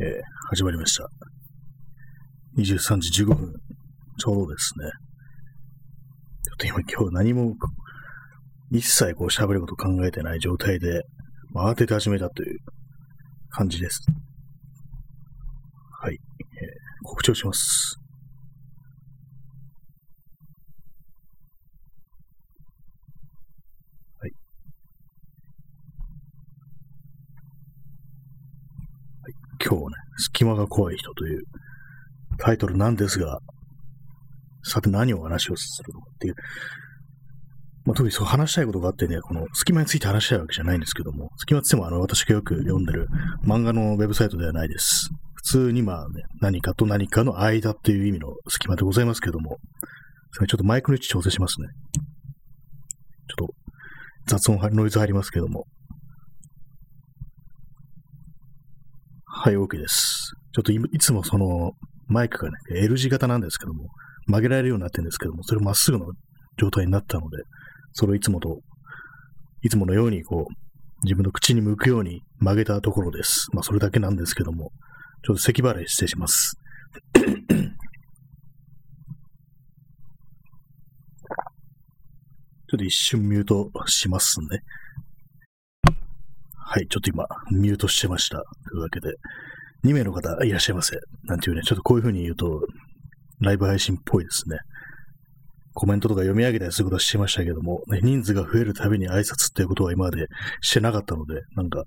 えー、始まりました。23時15分、ちょうどですね。ちょっと今今日何も一切こう喋ること考えてない状態で、慌てて始めたという感じです。はい。えー、告知をします。今日ね、隙間が怖い人というタイトルなんですが、さて何を話をするのかっていう、まあ、特にそう話したいことがあってね、この隙間について話したいわけじゃないんですけども、隙間って言ってもあの私がよく読んでる漫画のウェブサイトではないです。普通にまあね、何かと何かの間っていう意味の隙間でございますけども、それちょっとマイクの位置調整しますね。ちょっと雑音、ノイズ入りますけども。はい、OK です。ちょっといつもそのマイクがね、L 字型なんですけども、曲げられるようになってるんですけども、それまっすぐの状態になったので、それをいつもと、いつものようにこう、自分の口に向くように曲げたところです。まあ、それだけなんですけども、ちょっと咳払い失礼します。ちょっと一瞬ミュートしますね。はい、ちょっと今、ミュートしてました。というわけで、2名の方いらっしゃいませ。なんていうね、ちょっとこういう風に言うと、ライブ配信っぽいですね。コメントとか読み上げたりすることはしてましたけども、ね、人数が増えるたびに挨拶っていうことは今までしてなかったので、なんか、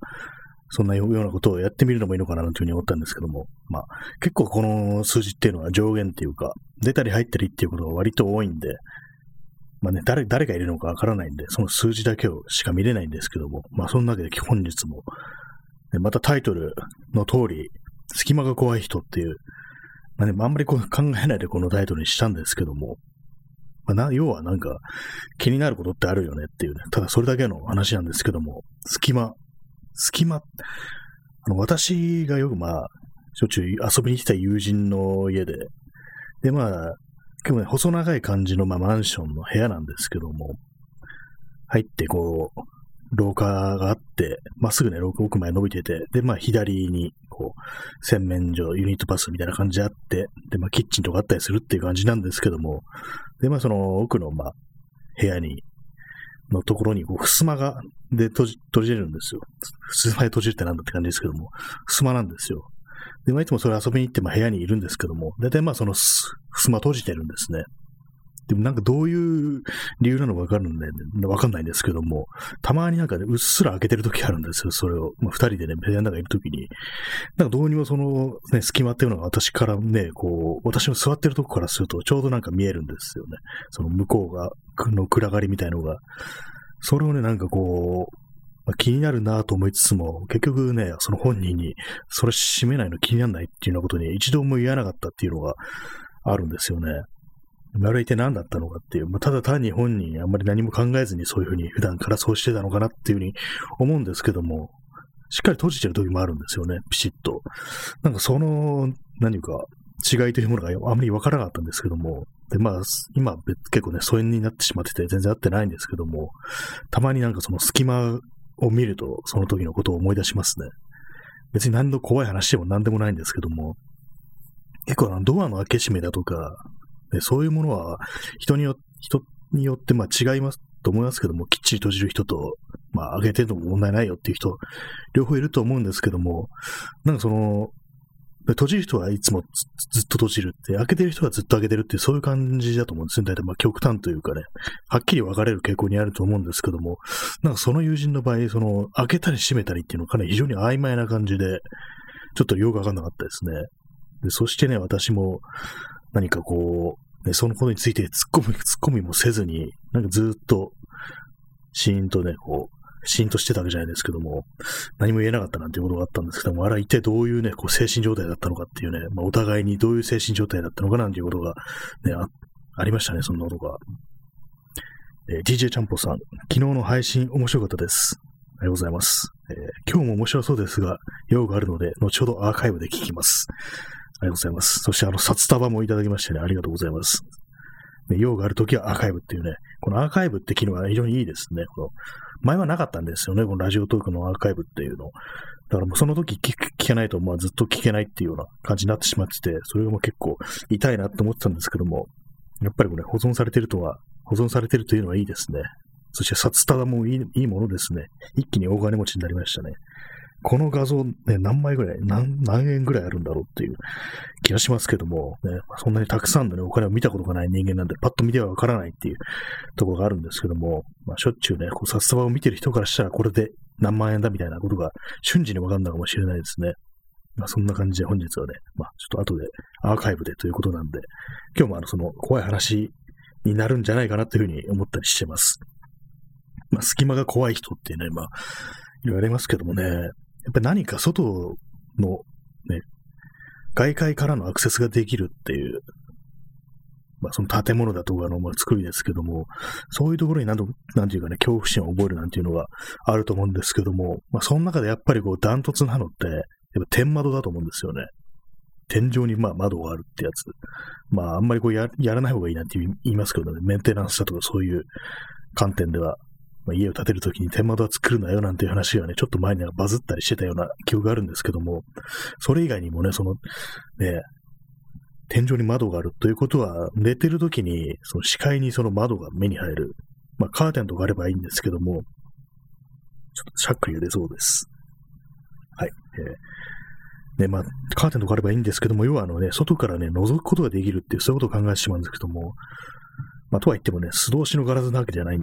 そんなようなことをやってみるのもいいのかなというふうに思ったんですけども、まあ、結構この数字っていうのは上限っていうか、出たり入ったりっていうことが割と多いんで、まあね、誰、誰がいるのかわからないんで、その数字だけをしか見れないんですけども、まあそんなわけで本日も、またタイトルの通り、隙間が怖い人っていう、まあね、あんまりこう考えないでこのタイトルにしたんですけども、まあ、な要はなんか気になることってあるよねっていうね、ただそれだけの話なんですけども、隙間、隙間、あの私がよくまあ、しょっちゅう遊びに来た友人の家で、でまあ、結構ね、細長い感じの、まあ、マンションの部屋なんですけども、入ってこう、廊下があって、まっすぐね、廊下奥まで伸びてて、で、まあ、左に、こう、洗面所、ユニットバスみたいな感じであって、で、まあ、キッチンとかあったりするっていう感じなんですけども、で、まあ、その奥の、まあ、部屋に、のところに、こう、襖が、で閉じ、閉じれるんですよ。襖で閉じるってなんだって感じですけども、襖なんですよ。で、まあ、いつもそれ遊びに行って、まあ、部屋にいるんですけども、大体まあ、その、襖閉じてるんですね。でもなんかどういう理由なのかわかるんで、わかんないんですけども、たまになんかね、うっすら開けてる時あるんですよ、それを。まあ、二人でね、部屋の中にいる時に。なんかどうにもその、ね、隙間っていうのが私からね、こう、私の座ってるとこからすると、ちょうどなんか見えるんですよね。その向こうが、の暗がりみたいのが。それをね、なんかこう、まあ、気になるなと思いつつも、結局ね、その本人に、それ閉めないの気にならないっていうようなことに一度も言わなかったっていうのがあるんですよね。あれ一体何だったのかっていう、まあ、ただ単に本人あんまり何も考えずにそういうふうに普段からそうしてたのかなっていうふうに思うんですけども、しっかり閉じてる時もあるんですよね、ピシッと。なんかその、何か違いというものがあまりわからなかったんですけども、で、まあ、今結構ね、疎遠になってしまってて全然合ってないんですけども、たまになんかその隙間を見ると、その時のことを思い出しますね。別に何の怖い話でも何でもないんですけども、結構あのドアの開け閉めだとか、ね、そういうものは人によ人によってまあ違いますと思いますけども、きっちり閉じる人と、まあ開けてても問題ないよっていう人、両方いると思うんですけども、なんかその、閉じる人はいつもずっと閉じるって、開けてる人はずっと開けてるって、そういう感じだと思うんですね。大体まあ極端というかね、はっきり分かれる傾向にあると思うんですけども、なんかその友人の場合、その、開けたり閉めたりっていうのがかなり非常に曖昧な感じで、ちょっとよくわかんなかったですね。で、そしてね、私も何かこう、ね、そのことについて突っ込み、突っ込みもせずに、なんかずっと、シーンとね、こう、シーンとしてたわけじゃないですけども、何も言えなかったなんていうことがあったんですけども、あれは一体どういうね、こう精神状態だったのかっていうね、まあ、お互いにどういう精神状態だったのかなんていうことが、ね、あありましたね、そんなことが。えー、DJ ちゃんぽさん、昨日の配信面白かったです。ありがとうございます。えー、今日も面白そうですが、用があるので、後ほどアーカイブで聞きます。ありがとうございます。そして、あの、札束もいただきましてね、ありがとうございます。ね、用があるときはアーカイブっていうね、このアーカイブって機能は非常にいいですね。この前はなかったんですよね、このラジオトークのアーカイブっていうの。だからもうその時聞けないと、まあずっと聞けないっていうような感じになってしまってて、それがもう結構痛いなって思ってたんですけども、やっぱりこれ保存されてるとは、保存されてるというのはいいですね。そして札束もいいいいものですね。一気に大金持ちになりましたね。この画像ね、何枚ぐらい何、何円ぐらいあるんだろうっていう気がしますけども、ね、そんなにたくさんのね、お金を見たことがない人間なんで、パッと見てはわからないっていうところがあるんですけども、まあ、しょっちゅうね、こう札束を見てる人からしたらこれで何万円だみたいなことが瞬時にわかんないかもしれないですね。まあ、そんな感じで本日はね、まあ、ちょっと後でアーカイブでということなんで、今日もあの、その怖い話になるんじゃないかなというふうに思ったりしてます。まあ、隙間が怖い人っていうね、まあ、言われますけどもね、やっぱり何か外のね、外界からのアクセスができるっていう、まあその建物だとかの、まあ、作りですけども、そういうところになん、なんていうかね、恐怖心を覚えるなんていうのがあると思うんですけども、まあその中でやっぱりこうダントツなのって、やっぱ天窓だと思うんですよね。天井にまあ窓があるってやつ。まああんまりこうややらない方がいいなんて言いますけどね、メンテナンスだとかそういう観点ではまあ、家を建てるときに天窓は作るなよなんていう話がね、ちょっと前にはバズったりしてたような記憶があるんですけども、それ以外にもね、その、ね、天井に窓があるということは、寝てるときに、その視界にその窓が目に入る。まあ、カーテンとかあればいいんですけども、ちょっとシャック揺れそうです。はい。えー、ね、まあ、カーテンとかあればいいんですけども、要はあのね、外からね、覗くことができるっていう、そういうことを考えてしまうんですけども、まあ、とは言ってもね、素通しのガラスなわけじゃない、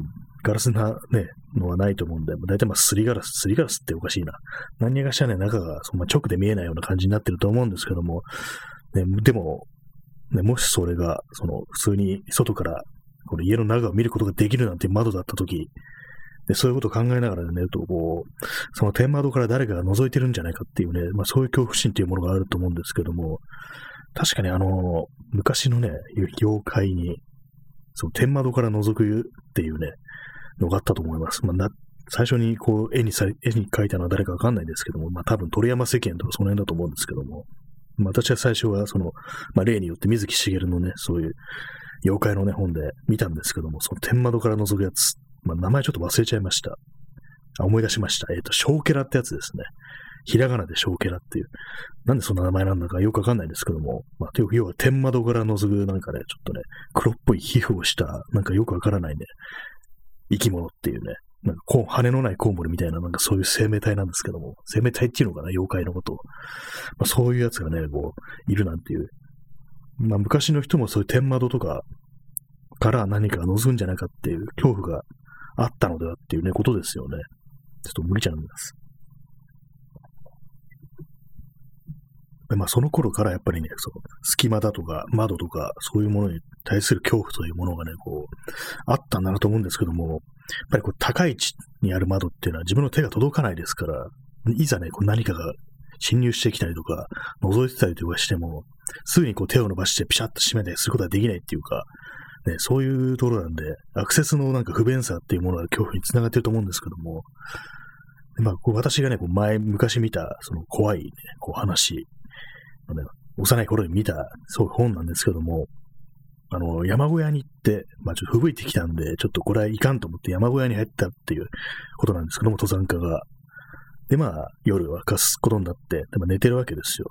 ガラスなね、のはないと思うんで、大体まあ、すりガラス、すりガラスっておかしいな。何がしらね、中がそんな直で見えないような感じになってると思うんですけども、ね、でも、ね、もしそれが、その、普通に外から、この家の中を見ることができるなんて窓だったとき、で、そういうことを考えながら寝ると、こう、その天窓から誰かが覗いてるんじゃないかっていうね、まあそういう恐怖心っていうものがあると思うんですけども、確かにあの、昔のね、妖怪に、その天窓から覗くっていうね、のがあったと思います。まあ、な最初にこう絵にさ絵に描いたのは誰かわかんないですけども、まあ多分鳥山世間とかその辺だと思うんですけども、まあ私は最初はその、まあ例によって水木しげるのね、そういう妖怪のね本で見たんですけども、その天窓から覗くやつ、まあ名前ちょっと忘れちゃいました。あ思い出しました。えっ、ー、と、ショーケラってやつですね。ひらがなでショーケラっていう。なんでそんな名前なんだかよくわかんないんですけども、まあ、要は天窓から覗くなんかね、ちょっとね、黒っぽい皮膚をした、なんかよくわからないね、生き物っていうね、なんかこう羽のないコウモリみたいな、なんかそういう生命体なんですけども、生命体っていうのかな、妖怪のこと。まあ、そういうやつがね、こう、いるなんていう。まあ、昔の人もそういう天窓とかから何か覗くんじゃないかっていう恐怖があったのではっていうね、ことですよね。ちょっと無理ちゃうんです。まあその頃からやっぱりね、その隙間だとか窓とかそういうものに対する恐怖というものがね、こう、あったんだなと思うんですけども、やっぱりこう高い位置にある窓っていうのは自分の手が届かないですから、いざね、こう何かが侵入してきたりとか、覗いてたりとかしても、すぐにこう手を伸ばしてピシャッと閉めたりすることはできないっていうか、ね、そういうところなんで、アクセスのなんか不便さっていうものが恐怖につながってると思うんですけども、まあ、こう私がね、こう前、昔見た、その怖い、ね、こう話、幼い頃に見た、そう本なんですけども、あの、山小屋に行って、まあちょっと吹雪いてきたんで、ちょっとこれはいかんと思って山小屋に入ったっていうことなんですけども、登山家が。で、まあ、夜はかすことになって、でも寝てるわけですよ。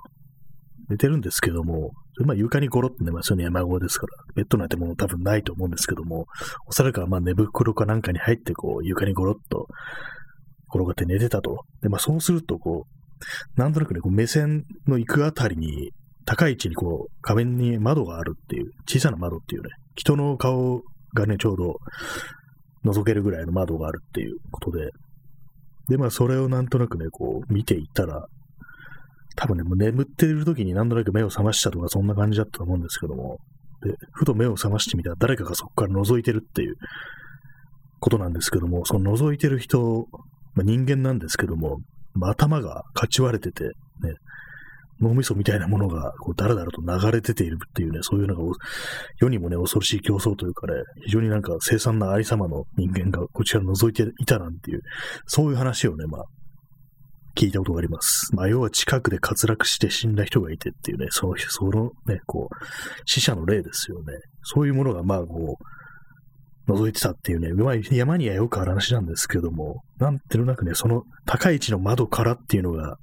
寝てるんですけども、まあ床にゴロって寝ますよね、山小屋ですから。ベッドなんてもの多分ないと思うんですけども、おそらくはまあ寝袋かなんかに入って、こう、床にゴロっと転がって寝てたと。で、まあそうすると、こう、なんとなくね、こう目線の行くあたりに、高い位置にこう、壁に窓があるっていう、小さな窓っていうね、人の顔がね、ちょうど覗けるぐらいの窓があるっていうことで、で、まあ、それをなんとなくね、こう、見ていったら、多分ね、もう眠っている時になんとなく目を覚ましたとか、そんな感じだったと思うんですけども、で、ふと目を覚ましてみたら、誰かがそこから覗いてるっていうことなんですけども、その覗いてる人、まあ、人間なんですけども、まあ、頭がかち割れてて、ね、脳みそみたいなものが、こう、だらだらと流れ出ているっていうね、そういうのが、世にもね、恐ろしい競争というかね、非常になんか凄惨なありさまの人間がこちら覗いていたなんていう、そういう話をね、まあ、聞いたことがあります。まあ、要は近くで滑落して死んだ人がいてっていうね、その、そのね、こう、死者の例ですよね。そういうものが、まあ、こう、覗いてたっていうね、まあ、山にはよくある話なんですけども、なんていうなくね、その高い位置の窓からっていうのが、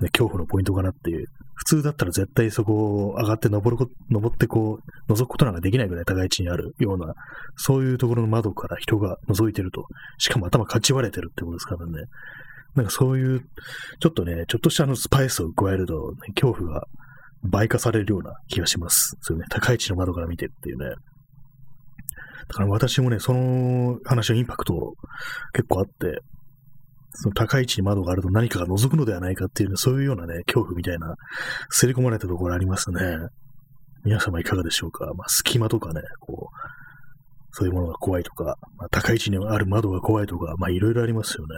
ね、恐怖のポイントかなっていう。普通だったら絶対そこを上がって登るこ、登ってこう、覗くことなんかできないぐらい高い位置にあるような、そういうところの窓から人が覗いてると。しかも頭かち割れてるってことですからね。なんかそういう、ちょっとね、ちょっとしたあのスパイスを加えると、ね、恐怖が倍化されるような気がします。そういうね、高い位置の窓から見てっていうね。だから私もね、その話のインパクト結構あって、その高い位置に窓があると何かが覗くのではないかっていう、ね、そういうようなね、恐怖みたいな、すり込まれたところありますね。皆様いかがでしょうかまあ、隙間とかね、こう、そういうものが怖いとか、まあ、高い位置にある窓が怖いとか、まあ、いろいろありますよね。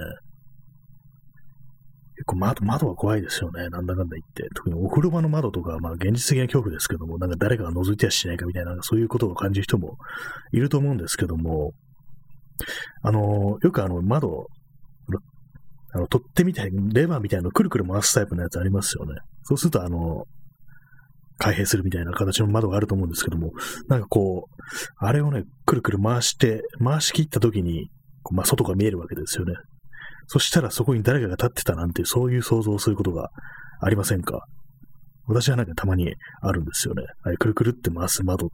結構窓、窓は怖いですよね。なんだかんだ言って。特にお風呂場の窓とか、まあ現実的な恐怖ですけども、なんか誰かが覗いてやしないかみたいな、そういうことを感じる人もいると思うんですけども、あの、よくあの窓、あの、取ってみたい、レバーみたいなのくるくる回すタイプのやつありますよね。そうすると、あの、開閉するみたいな形の窓があると思うんですけども、なんかこう、あれをね、くるくる回して、回し切った時に、まあ、外が見えるわけですよね。そしたらそこに誰かが立ってたなんて、そういう想像をすることがありませんか？私はなんかたまにあるんですよね。あれ、くるくるって回す窓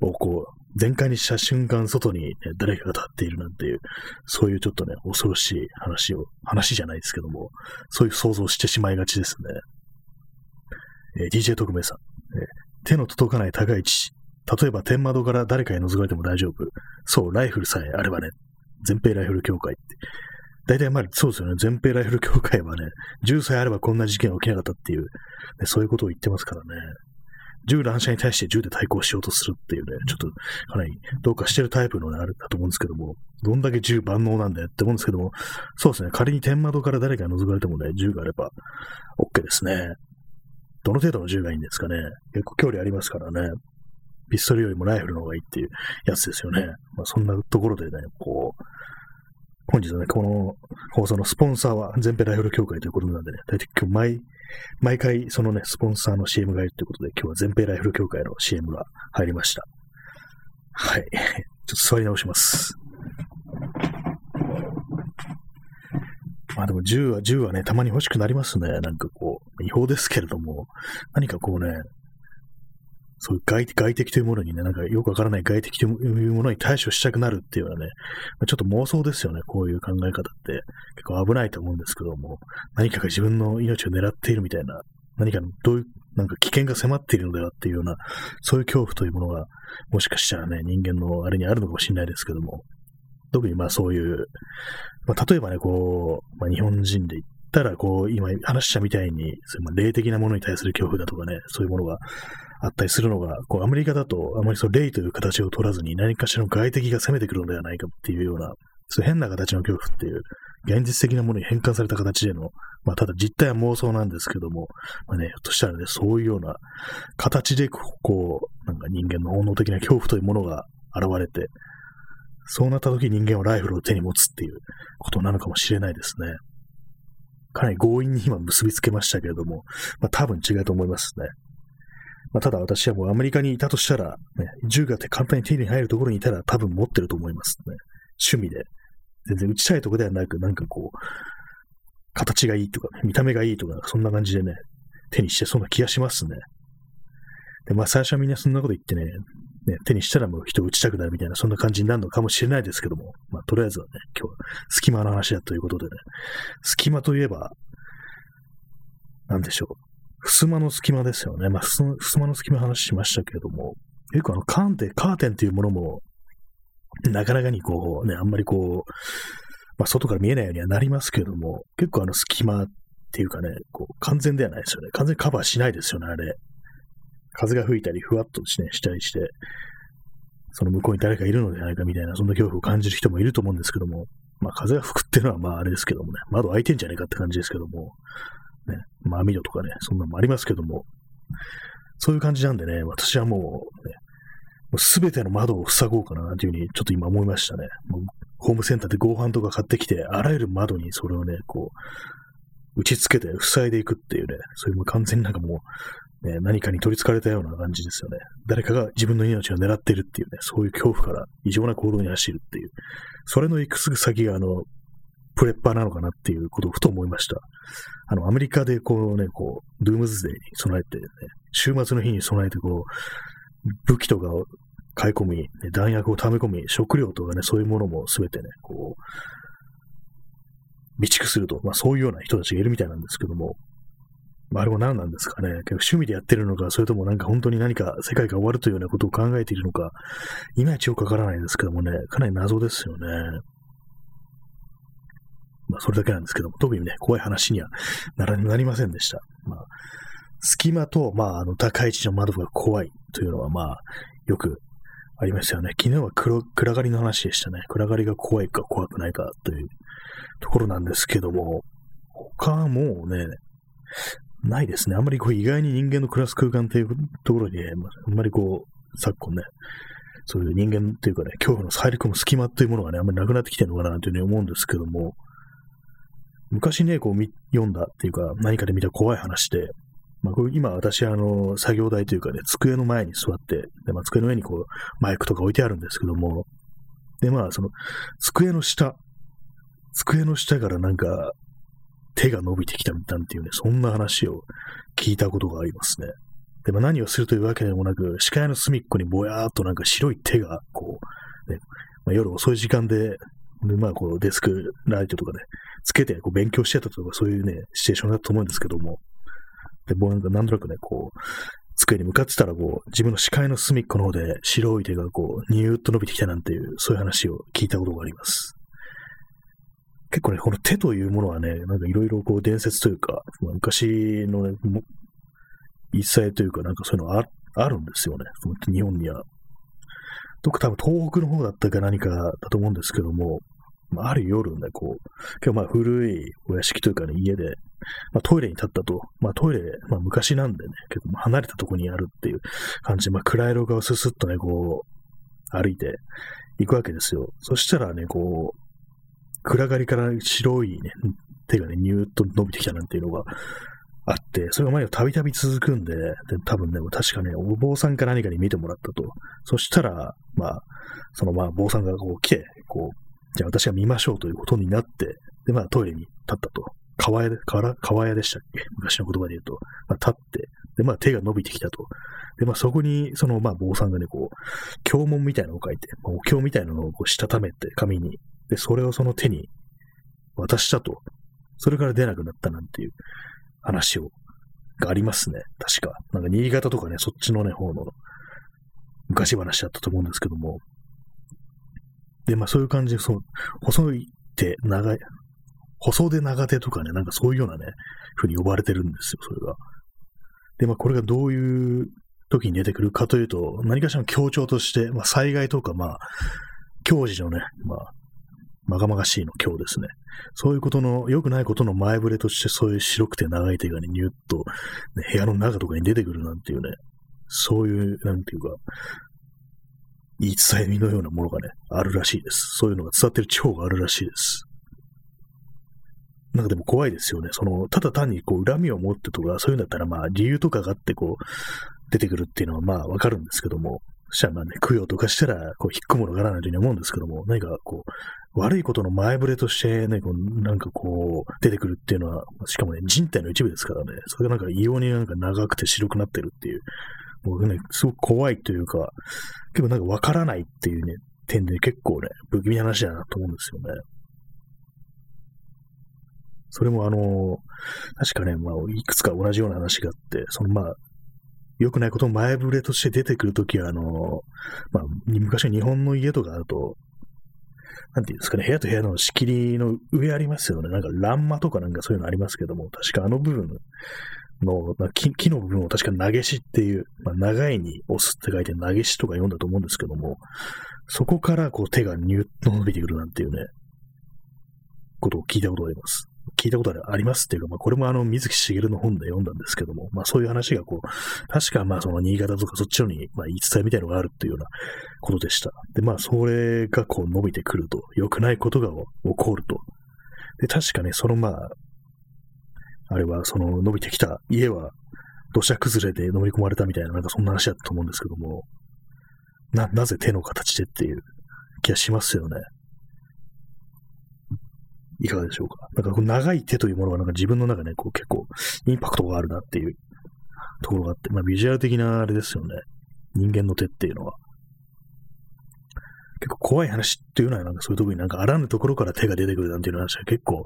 をこう、全開にした瞬間、外に、ね、誰かが立っているなんていう、そういうちょっとね、恐ろしい話を、話じゃないですけども、そういう想像してしまいがちですね。えー、DJ 特命さん、えー、手の届かない高い位置。例えば天窓から誰かに覗かれても大丈夫。そう、ライフルさえあればね。全兵ライフル協会って。大体まあそうですよね。全兵ライフル協会はね、銃さえあればこんな事件は起きなかったっていう、ね、そういうことを言ってますからね。銃乱射に対して銃で対抗しようとするっていうね、ちょっとかなりどうかしてるタイプのね、あるだと思うんですけども、どんだけ銃万能なんだよって思うんですけども、そうですね、仮に天窓から誰かに覗かれてもね、銃があれば OK ですね。どの程度の銃がいいんですかね。結構距離ありますからね。ピストルよりもライフルの方がいいっていうやつですよね。まあそんなところでね、こう、本日はね、この放送のスポンサーは全米ライフル協会ということなんでね、大体今日毎毎回そのね、スポンサーの CM がいるということで、今日は全米ライフル協会の CM が入りました。はい。ちょっと座り直します。まあでも銃は、銃はね、たまに欲しくなりますね。なんかこう、違法ですけれども、何かこうね、そういう外外敵というものにね、なんかよくわからない外敵というものに対処したくなるっていうのはね、ちょっと妄想ですよね、こういう考え方って。結構危ないと思うんですけども、何かが自分の命を狙っているみたいな、何かどういう、なんか危険が迫っているのではっていうような、そういう恐怖というものが、もしかしたらね、人間のあれにあるのかもしれないですけども、特にまあそういう、まあ、例えばね、こう、まあ、日本人で言ったら、こう、今話したみたいに、そういう霊的なものに対する恐怖だとかね、そういうものがあったりするのが、こう、アメリカだと、あまりその霊という形を取らずに何かしらの外敵が攻めてくるのではないかっていうような、そういう変な形の恐怖っていう、現実的なものに変換された形での、まあ、ただ実態は妄想なんですけども、まあね、ひょっとしたらね、そういうような形で、こう、なんか人間の本能的な恐怖というものが現れて、そうなった時人間はライフルを手に持つっていうことなのかもしれないですね。かなり強引に今結びつけましたけれども、まあ多分違うと思いますね。まあ、ただ私はもうアメリカにいたとしたら、ね、銃がて簡単に手に入るところにいたら多分持ってると思いますね。趣味で。全然打ちたいとこではなく、なんかこう、形がいいとか、ね、見た目がいいとか、そんな感じでね、手にしてそうな気がしますね。で、まあ最初はみんなそんなこと言ってね、ね手にしたらもう人を打ちたくなるみたいな、そんな感じになるのかもしれないですけども、まあとりあえずはね、今日は隙間の話だということでね、隙間といえば、なんでしょう。襖の隙間ですよね。まあ、襖の隙間話しましたけれども、結構あの、カーテン、カーテンっていうものも、なかなかにこう、ね、あんまりこう、まあ、外から見えないようにはなりますけれども、結構あの隙間っていうかね、こう、完全ではないですよね。完全にカバーしないですよね、あれ。風が吹いたり、ふわっとし,、ね、したりして、その向こうに誰かいるのではないかみたいな、そんな恐怖を感じる人もいると思うんですけども、まあ風が吹くっていうのはまああれですけどもね、窓開いてんじゃないかって感じですけども、ね、まあ網戸とかね、そんなのもありますけども、そういう感じなんでね、私はもう、ね、すべての窓を塞ごうかなというふうにちょっと今思いましたね。もうホームセンターで合板とか買ってきて、あらゆる窓にそれをね、こう、打ち付けて塞いでいくっていうね、そういうもう完全になんかもう、ね、何かに取り憑かれたような感じですよね。誰かが自分の命を狙ってるっていうね、そういう恐怖から異常な行動に走るっていう。それの行くすぐ先があの、プレッパーなのかなっていうことをふと思いました。あの、アメリカでこうね、こう、ドゥームズデーに備えて、ね、週末の日に備えてこう、武器とかを買い込み、弾薬を溜め込み、食料とかね、そういうものもすべてね、こう、備蓄すると、まあそういうような人たちがいるみたいなんですけども、まあ、あれも何なんですかね。結構趣味でやってるのか、それともなんか本当に何か世界が終わるというようなことを考えているのか、いまいちよくわからないですけどもね、かなり謎ですよね。まあ、それだけなんですけども、特にね、怖い話にはならなりませんでした。まあ、隙間と、まあ、あの、高い位置の窓が怖いというのは、まあ、よくありましたよね。昨日は黒暗がりの話でしたね。暗がりが怖いか怖くないかというところなんですけども、他はもうね、ないですね。あんまりこう意外に人間の暮らす空間っていうところに、ね、あんまりこう、昨今ね、そういう人間っていうかね、恐怖の入り込む隙間っていうものがね、あんまりなくなってきてるのかなというふうに思うんですけども、昔ね、こう読んだっていうか、何かで見た怖い話で、まあ、これ今私、あの、作業台というかね、机の前に座って、でまあ、机の上にこう、マイクとか置いてあるんですけども、で、まあ、その、机の下、机の下からなんか、手が伸びてきたみたいなっていうね、そんな話を聞いたことがありますね。で、も何をするというわけでもなく、視界の隅っこにぼやーっとなんか白い手が、こう、ね、まあ、夜遅い時間で、でまあ、こう、デスクライトとかね、つけてこう勉強してたとか、そういうね、シチュエーションだと思うんですけども、で、もなんかなんとなくね、こう、机に向かってたら、こう、自分の視界の隅っこの方で白い手がこう、ニューッと伸びてきたなんていう、そういう話を聞いたことがあります。結構ね、この手というものはね、なんかいろいろこう伝説というか、まあ、昔のね、一切というか、なんかそういうのああるんですよね。日本には。どっか多分東北の方だったか何かだと思うんですけども、まあ、ある夜ね、こう、今日まあ古いお屋敷というかね、家で、まあ、トイレに立ったと、まあトイレ、まあ昔なんでね、結構離れたとこにあるっていう感じで、まあ暗い廊下をススッとね、こう、歩いていくわけですよ。そしたらね、こう、暗がりから白いね、手がね、ニューッと伸びてきたなんていうのがあって、それが前をたびたび続くんで、で多分ね、確かね、お坊さんか何かに見てもらったと。そしたら、まあ、そのまあ、坊さんがこう来て、こう、じゃあ私が見ましょうということになって、で、まあトイレに立ったと。川屋で、川川屋でしたっけ？昔の言葉で言うと。まあ、立って、で、まあ手が伸びてきたと。で、まあそこに、そのまあ坊さんがね、こう、経文みたいなのを書いて、まあ、お経みたいなのをこうしたためて、紙に。で、それをその手に渡したと。それから出なくなったなんていう話を、がありますね。確か。なんか新潟とかね、そっちのね、方の昔話だったと思うんですけども。で、まあそういう感じで、そう、細い手、長い、細手長手とかね、なんかそういうようなね、ふうに呼ばれてるんですよ、それが。で、まあこれがどういう時に出てくるかというと、何かしらの強調として、まあ災害とか、まあ、教授のね、まあ、まがまがしいの今日ですね。そういうことの、良くないことの前触れとして、そういう白くて長い手がね、ニュッと、ね、部屋の中とかに出てくるなんていうね、そういう、なんていうか、言い伝えみのようなものがね、あるらしいです。そういうのが伝わってる地方があるらしいです。なんかでも怖いですよね。その、ただ単にこう恨みを持ってとか、そういうんだったらまあ理由とかがあってこう、出てくるっていうのはまあわかるんですけども、そしたらまあね、供養とかしたら、こう、引っ込むのかなというふうに思うんですけども、何かこう、悪いことの前触れとしてね、こうなんかこう、出てくるっていうのは、しかもね、人体の一部ですからね、それがなんか異様になんか長くて白くなってるっていう、もうね、すごく怖いというか、結構なんかわからないっていうね、点で結構ね、不気味な話だなと思うんですよね。それもあの、確かね、まあ、いくつか同じような話があって、そのまあ、良くないことの前触れとして出てくるときは、あの、まあ、昔の日本の家とかだと、なんていうんですかね、部屋と部屋の仕切りの上ありますよね。なんか欄間とかなんかそういうのありますけども、確かあの部分の、まあ、木木の部分を確か投げしっていう、まあ、長いに押すって書いて投げしとか読んだと思うんですけども、そこからこう手がニュッと伸びてくるなんていうね、ことを聞いたことがあります。聞いたことありますっていうか、まあ、これもあの、水木しげるの本で読んだんですけども、まあ、そういう話がこう、確かまあ、その新潟とかそっちのに、まあ、言い伝えみたいのがあるっていうようなことでした。で、まあ、それがこう伸びてくると、良くないことが起こると。で、確かね、そのまあ、あれはその伸びてきた家は土砂崩れで飲み込まれたみたいな、なんかそんな話だったと思うんですけども、な、なぜ手の形でっていう気がしますよね。いかがでしょうか。なんかこう長い手というものがなんか自分の中で、こう結構インパクトがあるなっていうところがあって、まあビジュアル的なあれですよね。人間の手っていうのは。結構怖い話っていうのはなんかそういうとこになんかあらぬところから手が出てくるなんていう話は結構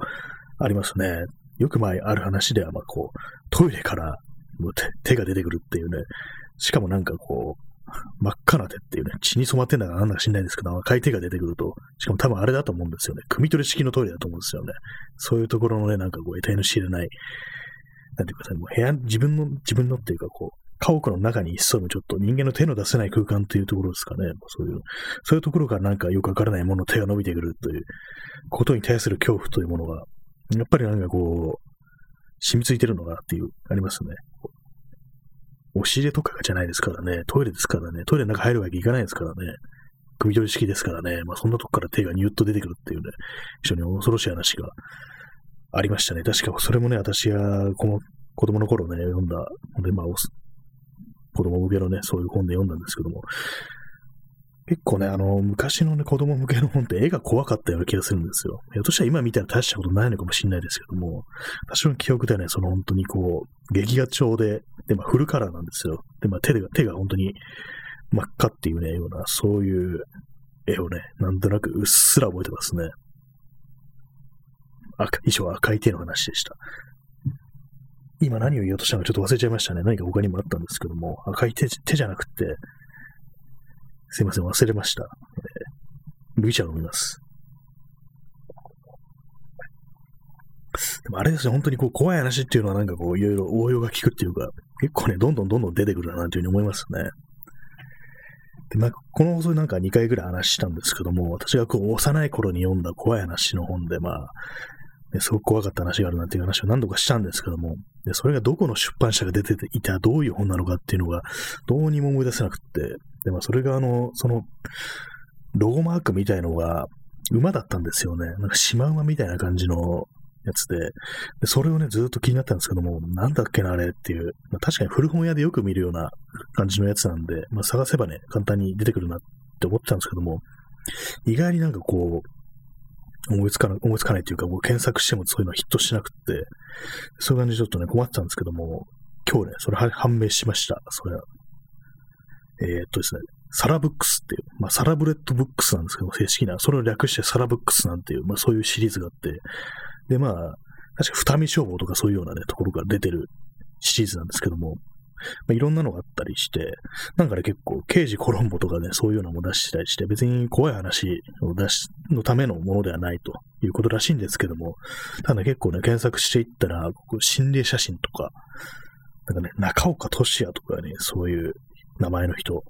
ありますね。よく前ある話では、まあこう、トイレからもう手が出てくるっていうね。しかもなんかこう、真っ赤な手っていうね、血に染まってんだかなんだか知んないんですけど、赤い手が出てくると、しかも多分あれだと思うんですよね。組取り式のトイレだと思うんですよね。そういうところのね、なんかこう、得体の知れない、なんていうかさ、もう部屋、自分の、自分のっていうかこう、家屋の中に潜むちょっと人間の手の出せない空間というところですかね。そういう、そういうところからなんかよくわからないもの手が伸びてくるということに対する恐怖というものが、やっぱりなんかこう、染みついてるのかなっていう、ありますね。押し入れとかじゃないですからね。トイレですからね。トイレの中入るわけいかないですからね。首取り式ですからね。まあそんなとこから手がニュッと出てくるっていうね、非常に恐ろしい話がありましたね。確かそれもね、私がこの子供の頃ね、読んだ、でまあ、子供向けのね、そういう本で読んだんですけども、結構ね、あの、昔のね、子供向けの本って絵が怖かったような気がするんですよ。ひょっとしたら今見たら大したことないのかもしれないですけども、私の記憶ではね、その本当にこう、劇画調で、で、まあフルカラーなんですよ。で、まあ手が、手が本当に真っ赤っていうね、ような、そういう絵をね、なんとなくうっすら覚えてますね。赤、以上赤い手の話でした。今何を言おうとしたのかちょっと忘れちゃいましたね。何か他にもあったんですけども、赤い手手じゃなくて、すいません、忘れました。えー、麦茶飲みます。でもあれですね、本当にこう怖い話っていうのはなんかこういろいろ応用が効くっていうか、結構ね、どんどんどんどん出てくるななんていうふうに思いますね。で、まあ、この放送でなんか2回ぐらい話したんですけども、私がこう幼い頃に読んだ怖い話の本で、まあ、ね、すごく怖かった話があるなんていう話を何度かしたんですけども、でそれがどこの出版社が出ていたどういう本なのかっていうのがどうにも思い出せなくって、で、まあ、それがあの、その、ロゴマークみたいのが、馬だったんですよね。なんかシマウマみたいな感じのやつで、でそれをね、ずっと気になったんですけども、なんだっけな、あれっていう、まあ、確かに古本屋でよく見るような感じのやつなんで、まあ、探せばね、簡単に出てくるなって思ってたんですけども、意外になんかこう、思いつかない、思いつかないというか、もう検索してもそういうのヒットしなくって、そういう感じでちょっとね、困ってたんですけども、今日ね、それ判明しました。それは、えー、っとですね、サラブックスっていう、まあ、サラブレッドブックスなんですけど、正式な、それを略してサラブックスなんていう、まあ、そういうシリーズがあって、で、まあ、確か二見消防とかそういうようなね、ところから出てるシリーズなんですけども、まあ、いろんなのがあったりして、なんかね、結構、刑事コロンボとかね、そういうのも出してたりして、別に怖い話を出し、のためのものではないということらしいんですけども、ただ結構ね、検索していったら、ここ心霊写真とか、なんかね、中岡俊也とかね、そういう名前の人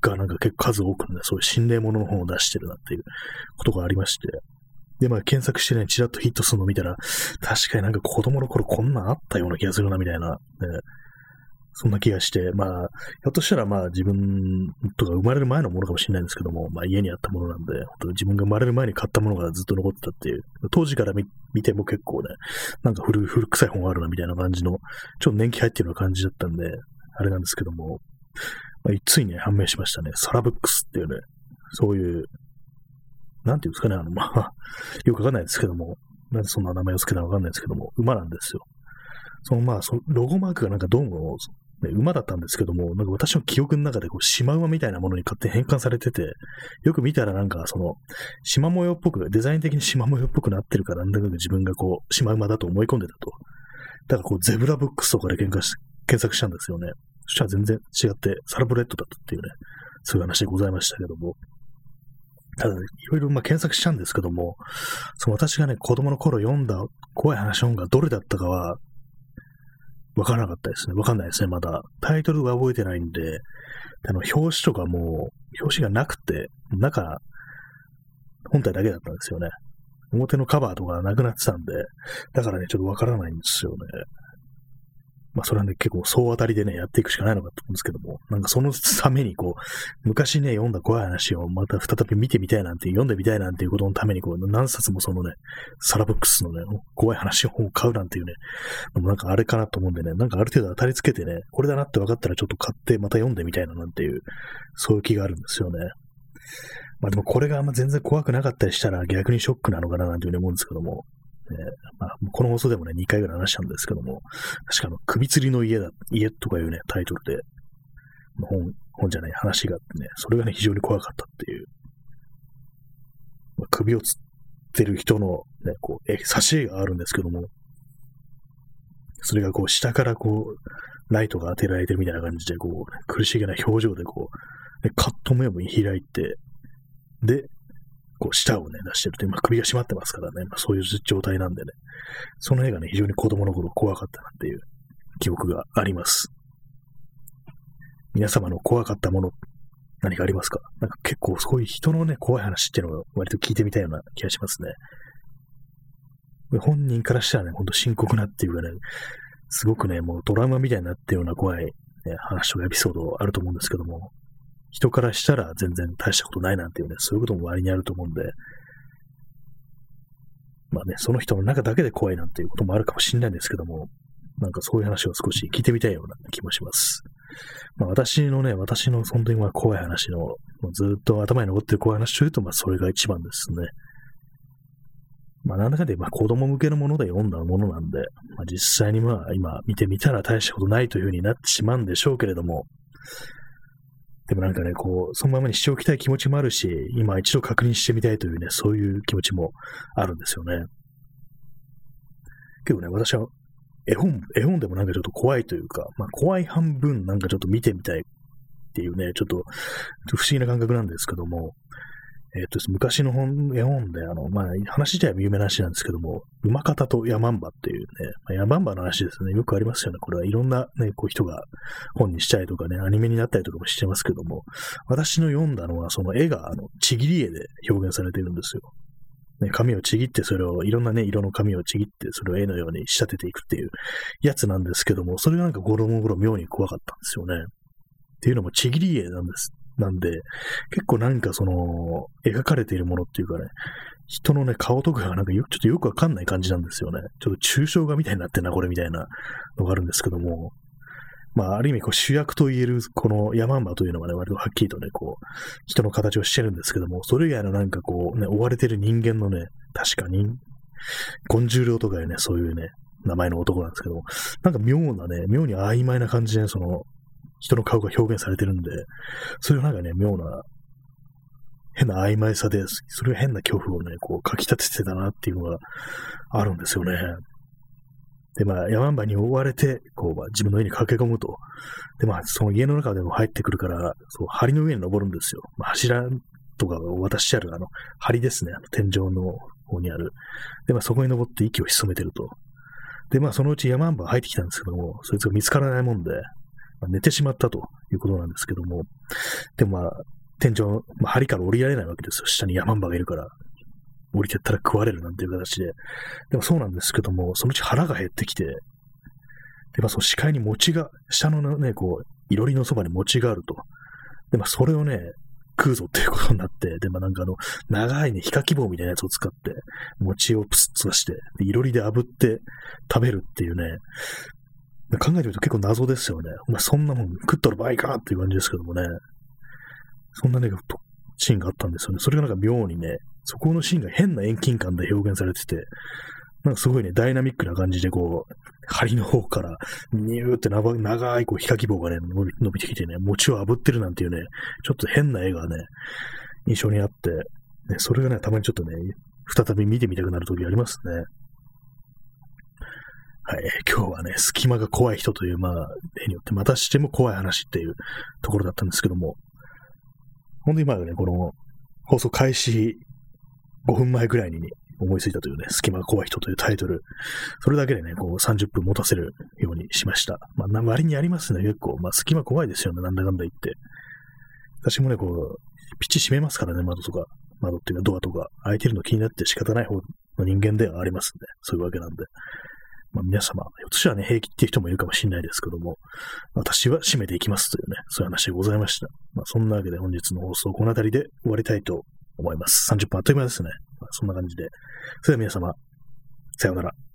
がなんか結構数多くね、そういう心霊ものの本を出してるなっていうことがありまして、で、まあ検索してね、ちらっとヒットするのを見たら、確かになんか子供の頃こんなんあったような気がするな、みたいな、ね、そんな気がして、まあ、ひょっとしたらまあ自分とか生まれる前のものかもしれないんですけども、まあ家にあったものなんで、本当自分が生まれる前に買ったものがずっと残ってたっていう、当時から見ても結構ね、なんか古古臭い本があるなみたいな感じの、ちょっと年季入ってるような感じだったんで、あれなんですけども、まあ、ついに、ね、判明しましたね。サラブックスっていうね、そういう、なんていうんですかね、あの、まあ、よくわかんないですけども、なんでそんな名前を付けたのかわかんないですけども、馬なんですよ。そのまあ、そのロゴマークがなんかどうも、ね、馬だったんですけども、なんか私の記憶の中でこう、シマウマみたいなものに勝手に変換されてて、よく見たらなんかその、シマ模様っぽく、デザイン的にシマ模様っぽくなってるから、なんだか自分がこう、シマウマだと思い込んでたと。だからこう、ゼブラブックスとかで検索したんですよね。そしたら全然違って、サラブレッドだったっていうね、そういう話でございましたけども。ただ、いろいろま検索したんですけども、その私がね、子供の頃読んだ怖い話の本がどれだったかは、わからなかったですね。わかんないですね、まだ。タイトルが覚えてないんで、あの、表紙とかも、表紙がなくて、中、本体だけだったんですよね。表のカバーとかなくなってたんで、だからね、ちょっとわからないんですよね。まあ、それはね、結構総当たりでね、やっていくしかないのかと思うんですけども、なんかそのためにこう、昔ね、読んだ怖い話をまた再び見てみたいなんて、読んでみたいなんていうことのために、こう、何冊もそのね、サラブックスのね、怖い話を買うなんていうね、でもなんかあれかなと思うんでね、なんかある程度当たりつけてね、これだなって分かったらちょっと買ってまた読んでみたいななんていう、そういう気があるんですよね。まあでもこれがあんま全然怖くなかったりしたら逆にショックなのかななんていうふうに思うんですけども、えまあ、この放送でもね、2回ぐらい話したんですけども、確かあの、首吊りの家だ、家とかいうね、タイトルで、本、本じゃない話があってね、それがね、非常に怖かったっていう。まあ、首を吊ってる人のね、こう、え、挿絵があるんですけども、それがこう、下からこう、ライトが当てられてるみたいな感じで、こう、苦しげな表情でこう、ね、カット目を開いて、で、こう、舌をね、出してると、今首が締まってますからね、まあ、そういう状態なんでね、その絵がね、非常に子供の頃怖かったなっていう記憶があります。皆様の怖かったもの、何かありますか？なんか結構そういう人のね、怖い話っていうのを割と聞いてみたいような気がしますね。本人からしたらね、ほんと深刻なっていうかね、すごくね、もうドラマみたいになってるような怖い、ね、話とかエピソードあると思うんですけども、人からしたら全然大したことないなんていうね、そういうことも割にあると思うんで、まあね、その人の中だけで怖いなんていうこともあるかもしれないんですけども、なんかそういう話を少し聞いてみたいような気もします。まあ私のね、私の本当に怖い話の、ずっと頭に残ってる怖い話というと、まあそれが一番ですね。まあなんだかんだまあ子供向けのもので読んだものなんで、まあ実際にまあ今見てみたら大したことないというふうになってしまうんでしょうけれども、でもなんかね、こう、そのままにしておきたい気持ちもあるし、今一度確認してみたいというね、そういう気持ちもあるんですよね。けどね、私は絵本、絵本でもなんかちょっと怖いというか、まあ怖い半分なんかちょっと見てみたいっていうね、ちょっと不思議な感覚なんですけども、えっ、ー、と、昔の本、絵本で、あの、まあ、話自体は有名な話なんですけども、馬方とヤマンバっていうね、まあ、ヤマンバの話ですね。よくありますよね。これはいろんなね、こう人が本にしたりとかね、アニメになったりとかもしてますけども、私の読んだのは、その絵が、あの、ちぎり絵で表現されてるんですよ。ね、紙をちぎって、それを、いろんなね、色の紙をちぎって、それを絵のように仕立てていくっていうやつなんですけども、それがなんか子供頃妙に怖かったんですよね。っていうのもちぎり絵なんです。なんで、結構なんかその、描かれているものっていうかね、人のね、顔とかがなんかよちょっとよくわかんない感じなんですよね。ちょっと抽象画みたいになってんな、これみたいなのがあるんですけども、まあ、ある意味、こう、主役と言える、このヤマンバというのはね、割とはっきりとね、こう、人の形をしてるんですけども、それ以外のなんかこう、ね、追われてる人間のね、確かに、ゴンジュウとかいうね、そういうね、名前の男なんですけども、なんか妙なね、妙に曖昧な感じで、その、人の顔が表現されてるんで、それがなんかね、妙な、変な曖昧さで、それが変な恐怖をね、こう、かき立ててたなっていうのがあるんですよね。で、まあ、山んばに追われて、こう、まあ、自分の家に駆け込むと。で、まあ、その家の中でも入ってくるから、そう、梁の上に登るんですよ。まあ、柱とかを渡してある、あの、梁ですね。あの、天井の方にある。で、まあ、そこに登って息を潜めてると。で、まあ、そのうち山んば入ってきたんですけども、そいつが見つからないもんで、寝てしまったということなんですけども、でもまあ、天井、まあ、梁から降りられないわけですよ。下に山んばがいるから。降りてったら食われるなんていう形で。でもそうなんですけども、そのうち腹が減ってきて、で、まあその視界に餅が、下のね、こう、いろりのそばに餅があると。で、まあそれをね、食うぞっていうことになって、で、まあなんかあの、長いね、ヒカキ棒みたいなやつを使って、餅をプスッとして、いろりで炙って食べるっていうね、考えてみると結構謎ですよね。お前そんなもん食ったら場合かっていう感じですけどもね。そんなね、シーンがあったんですよね。それがなんか妙にね、そこのシーンが変な遠近感で表現されてて、なんかすごいね、ダイナミックな感じで、こう、針の方から、ニューって長い、こう、ヒカキ棒がね、伸び伸びてきてね、餅を炙ってるなんていうね、ちょっと変な絵がね、印象にあって、ね、それがね、たまにちょっとね、再び見てみたくなる時ありますね。はい、今日はね、隙間が怖い人という、まあ、例によって、またしても怖い話っていうところだったんですけども、本当に今ね、この放送開始5分前ぐらいに思いついたというね、隙間が怖い人というタイトル。それだけでね、こう30分持たせるようにしました。まあ、割にありますね、結構。まあ、隙間怖いですよね、なんだかんだ言って。私もね、こう、ピッチ閉めますからね、窓とか。窓っていうかドアとか。開いてるの気になって仕方ない方の人間ではありますね。そういうわけなんで。まあ、皆様、ひょっとしたらね、平気っていう人もいるかもしれないですけども、私は締めていきますというね、そういう話でございました。まあ、そんなわけで本日の放送、この辺りで終わりたいと思います。30分あっという間ですね。まあ、そんな感じで。それでは皆様、さようなら。